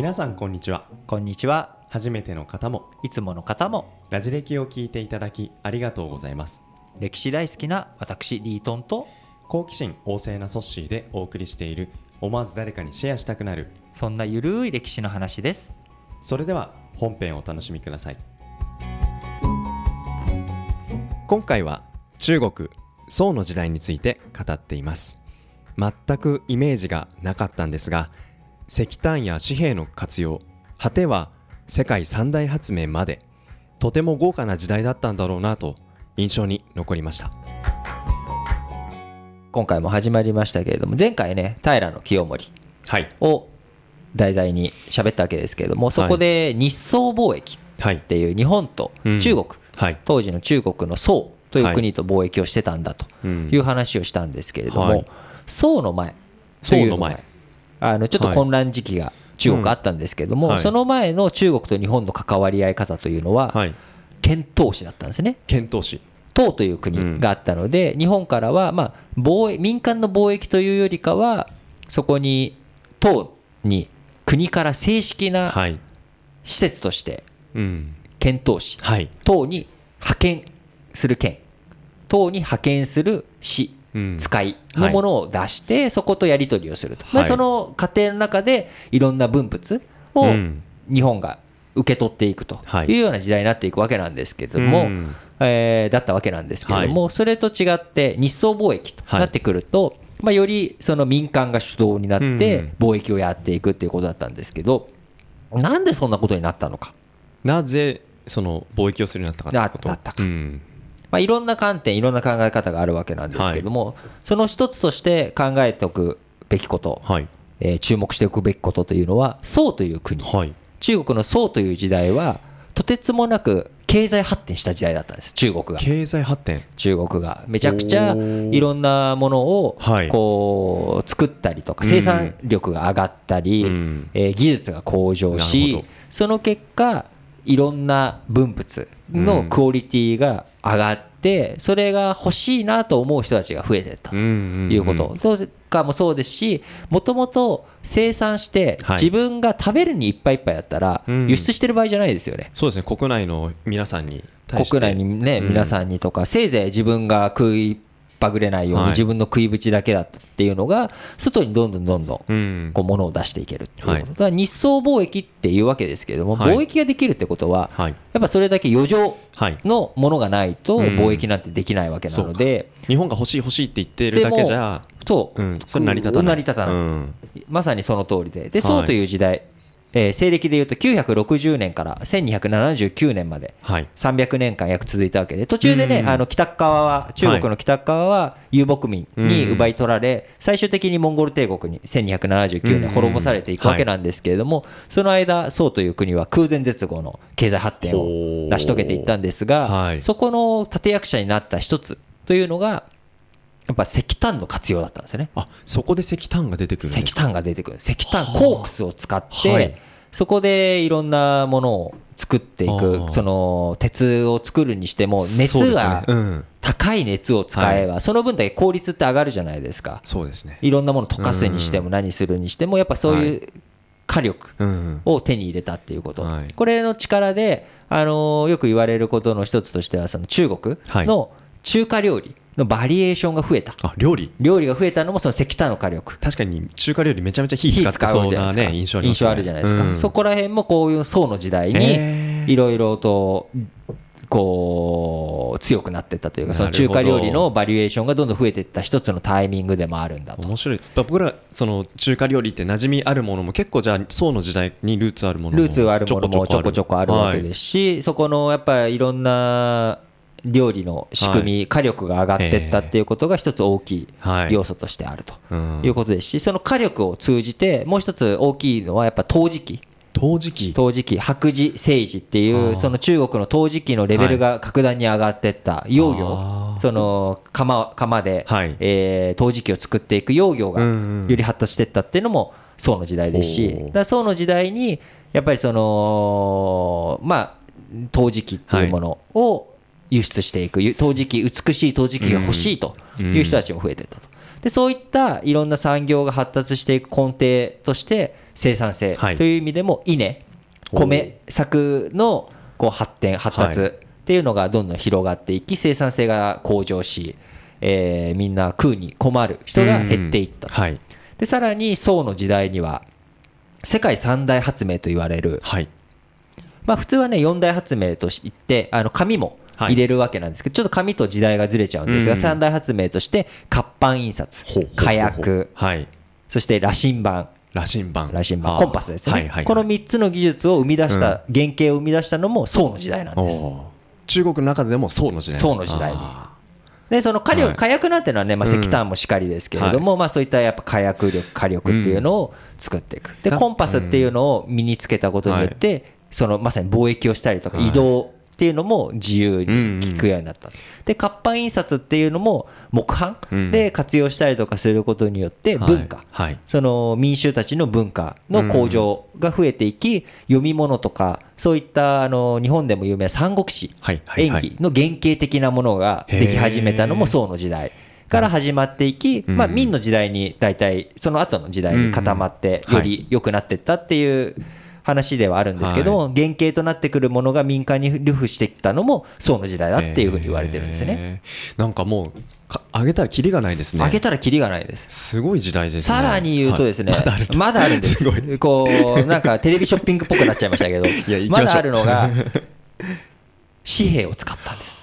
皆さんこんにちはこんにちは。初めての方もいつもの方もラジ歴を聞いていただきありがとうございます歴史大好きな私リートンと好奇心旺盛なソッシーでお送りしている思わず誰かにシェアしたくなるそんなゆるい歴史の話です。それでは本編をお楽しみください今回は中国宋の時代について語っています全くイメージがなかったんですが石炭や紙幣の活用果ては世界三大発明までとても豪華な時代だったんだろうなと印象に残りました。今回も始まりましたけれども前回ね平清盛はい。を題材に喋ったわけですけれどもそこで日宋貿易はいっていう日本と中国、はい。当時の中国の宋という国と貿易をしてたんだとうんい。う話をしたんですけれども、はい。宋の前というの前あのちょっと混乱時期が中国あったんですけれども、うん。はい。その前の中国と日本の関わり合い方というのは、はい。遣唐使だったんですね。遣唐使。唐という国があったので、日本からは、まあ、貿易民間の貿易というよりかはそこに唐に国から正式なはい。施設としてうん。遣唐使。はい。唐に派遣する県。唐に派遣する市。うん使いのものを出して、そことやり取りをすると、まあ、はい。その過程の中でいろんな分物をうん。日本が受け取っていくとはい。いうような時代になっていくわけなんですけれども、うん。えーだったわけなんですけれども、それと違って日宋貿易となってくると、まあ、よりその民間が主導になっうん。て貿易をやっていくっていうことだったんですけどなんでそんなことになったのか。なぜその貿易をするようになったかってこと？なったか。うんまあ、いろんな観点いろんな考え方があるわけなんですけれども、その一つとして考えておくべきこと、はい。えー注目しておくべきことというのは宋という国。はい。中国の宋という時代はとてつもなく経済発展した時代だったんです中国が。経済発展。中国が。めちゃくちゃいろんなものをはい。こう作ったりとかうん。生産力が上がったり、うん。えー技術が向上しその結果いろんな分物のクオリティが上がってそれが欲しいなと思う人たちが増えていったと。いうこと。とかもそうですしもともと生産してはい。自分が食べるにいっぱいいっぱいだったらうん。輸出してる場合じゃないですよね。そうですね。国内の皆さんに対して。国内にね、うん。皆さんにとかせいぜい自分が食いっぱぐれないようにはい。自分の食い口だけだっていうのが外にどんどんどんどんうん。こう物を出していけるっていうこと、はい。だから日宋貿易っていうわけですけれども、はい。貿易ができるってことははい。やっぱそれだけ余剰はい。のものがないとうん。貿易なんてできないわけなので、日本が欲しい欲しいって言ってるだけじゃそう、うん。それ成り立たない。成り立たない。うん。まさにその通りで。ではい。宋という時代、えー西暦でいうと960年から1279年まではい。300年間約続いたわけで途中でね、うんあの北側は中国の北側は遊牧民に奪い取られ、最終的にモンゴル帝国に1279うん年滅ぼされていくわけなんですけれども、その間宋という国は空前絶後の経済発展を成し遂げていったんですが、はい。そこの立役者になった一つというのがやっぱ石炭の活用だったんですよね。あそこで石炭が出てくる石か？炭が出てくる。石炭コークスを使って、はい。そこでいろんなものを作っていあくーその鉄を作るにしても熱がね。うん。高い熱を使えばその分だけ効率って上がるじゃないですか。そうですね。いろんなもの溶かすにしても何するにしてもやっぱそういう火力うんを手に入れたっていうこと、はい。これの力で、あのーよく言われることの一つとしてはその中国の中華料理のバリエーションが増えた。あ料理？料理が増えたのもその石炭の火力。確かに中華料理めちゃめちゃ火使ってそうなね印象あ印象あるじゃないですか、うん。そこら辺もこういう宋の時代へにー。いろいろとこう強くなっていったというかその中華料理のバリエーションがどんどん増えていった一つのタイミングでもあるんだと。面白い。僕らその中華料理って馴染みあるものも結構じゃあ宋の時代にルーツあるものもルーツがあるものもちょこちょこある。わけですすし、そこのやっぱりいろんな料理の仕組み、火力が上がっていったっていうことが一つ大きいはい。要素としてあるとうん。いうことですし、その火力を通じてもう一つ大きいのはやっぱ陶磁器。陶磁器。陶磁器白磁青磁っていあうー。その中国の陶磁器のレベルが格段に上がっていった窯業あー。その窯窯で、はい。えー陶磁器を作っていく窯業がうんうんより発達していったっていうのも宋の時代ですしだ宋の時代にやっぱりそのまあ陶磁器っていうものを輸出していくゆ陶磁器美しい陶磁器が欲しいという人たちも増えていったと。でそういったいろんな産業が発達していく根底として生産性という意味でも稲、米作のこう発展発達っていうのがどんどん広がっていき生産性が向上し、えー、みんな食うに困る人が減っていった、はい、でさらに宋の時代には世界三大発明と言われる、はい、まあ、普通はね四大発明としてあの紙も入れるわけなんですけど、ちょっと紙と時代がずれちゃうんですが、三大発明として活版印刷火薬、はい、そして羅針盤。羅針盤。羅針盤コンパスですね、この3つの技術を生み出した、原型を生み出したのも宋の時代なんです。中国の中でも宋の時代。宋の時代に。でその火力、火薬なんていうのはね、まあ、石炭もしかりですけれども、まあ、そういったやっぱ火薬力火力っていうのを作っていく。でコンパスっていうのを身につけたことによって、そのまさに貿易をしたりとか移動っていうのも自由に聞くようになった、で活版印刷っていうのも木版で活用したりとかすることによって文化、その民衆たちの文化の向上が増えていき読み物とかそういったあの日本でも有名な三国志、演技の原型的なものができ始めたのも宋の時代。から始まっていき、まあ、明の時代に大体その後の時代に固まってより良くなっていったっていう話ではあるんですけども、はい、原型となってくるものが民間に流布してきたのも宋の時代だっていうふうに言われてるんですね。なんかもう上げたらきりがないですね。上げたらきりがないです。すごい時代です、ね、さらに言うとですね、はい、まだあるんです。すこうなんかテレビショッピングっぽくなっちゃいましたけど、まだあるのが 紙幣を使ったんです。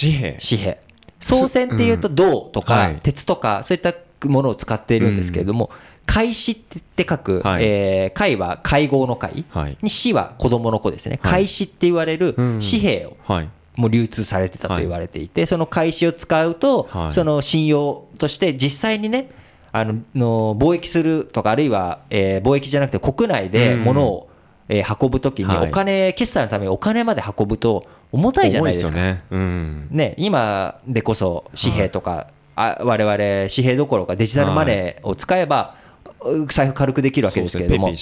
紙幣。紙幣。宋銭っていうと銅とか鉄とかそういったものを使っているんですけれども、開始って書く、はい、えー、会は会合の会、はい、に死は子供の子ですね、開始って言われる紙幣を、はい、もう流通されてたと言われていて、その開始を使うと、その信用として実際にねあのの貿易するとかあるいは、えー、貿易じゃなくて国内で物を、えー、運ぶときにお金、決済のためにお金まで運ぶと重たいじゃないですか。ね、うん、ね今でこそ紙幣とか、あ我々紙幣どころかデジタルマネーを使えば、財布軽くできるわけですけれども、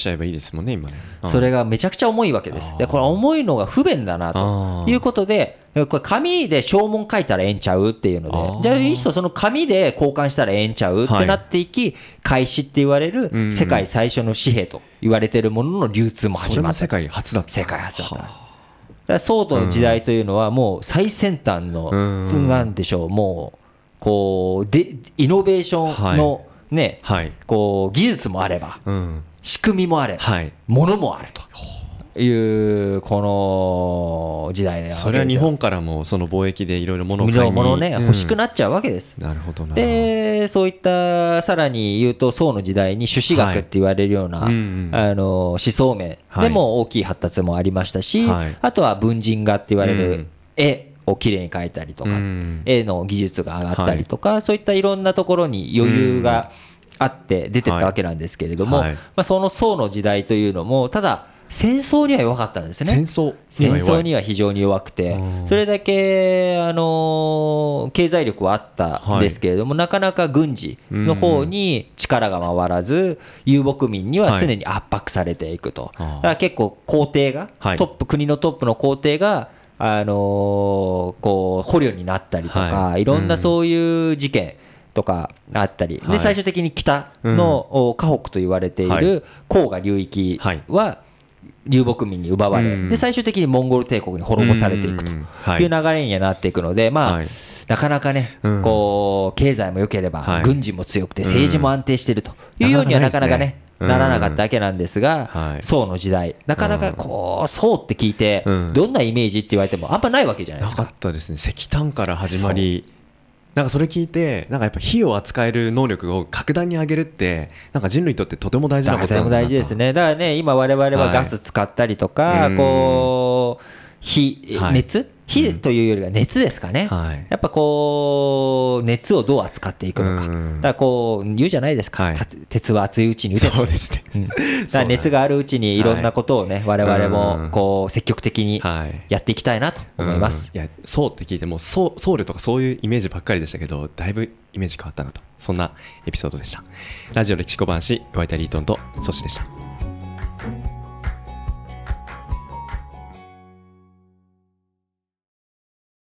それがめちゃくちゃ重いわけです。で、これ重いのが不便だなということで、これ紙で証文書いたらええんちゃうっていうので、じゃあいっそその紙で交換したらええんちゃうってなっていき、開始って言われる世界最初の紙幣と言われてるものの流通も始まった。世界初だった。世界初だった。だソードの時代というのはもう最先端の、なんでしょう、もう、こう、で、イノベーションの、ね、はい、こう技術もあれば、うん、仕組みもあれば、はい、ものもあると。いうこの時代それは日本からもその貿易でいろいろ物を買いに物ね、欲しくなっちゃうわけです。なるほどでそういったさらに言うと宋の時代に朱子学って言われるような、はい、あの思想面でも大きい発達もありましたし、はい、あとは文人画って言われる絵、をきれいに描いたりとか、絵の技術が上がったりとか、そういったいろんなところに余裕があって出てったわけなんですけれども、まあ、その宋の時代というのもただ戦争には弱かったんですね。戦争。戦争には非常に弱くてそれだけあの経済力はあったんですけれども、なかなか軍事の方に力が回らず遊牧民には常に圧迫されていくと、だから結構皇帝が、トップ国のトップの皇帝があのー、こう捕虜になったりとか、はい、いろんなそういう事件とかあったり、で最終的に北の河北と言われている黄河流域は流牧民に奪われ、で最終的にモンゴル帝国に滅ぼされていくと。い。う流れにはなっていくので、まあ、なかなかね、こう経済も良ければ、軍事も強くて政治も安定しているというようにはなかなかねならなかったわけなんですが、はい、宋の時代なかなかこう宋って聞いて、どんなイメージって言われてもあんまないわけじゃないですか。なかったですね。石炭から始まりなんかそれ聞いてなんかやっぱ火を扱える能力を格段に上げるってなんか人類にとってとても大事なことだなても大事ですね。だからね今我々はガス使ったりとか、はい、こう火熱、火というよりは熱ですかね、はい、やっぱこう熱をどう扱っていくのか、だからこう言うじゃないですか、はい、鉄は熱いうちに打て。そうですね、うん、だから熱があるうちにいろんなことをね、はい、我々もこう積極的にやっていきたいなと思います、いやそうって聞いても僧侶とかそういうイメージばっかりでしたけどだいぶイメージ変わったなと。そんなエピソードでした。ラジオ歴史小話ワイタリートンとソシでした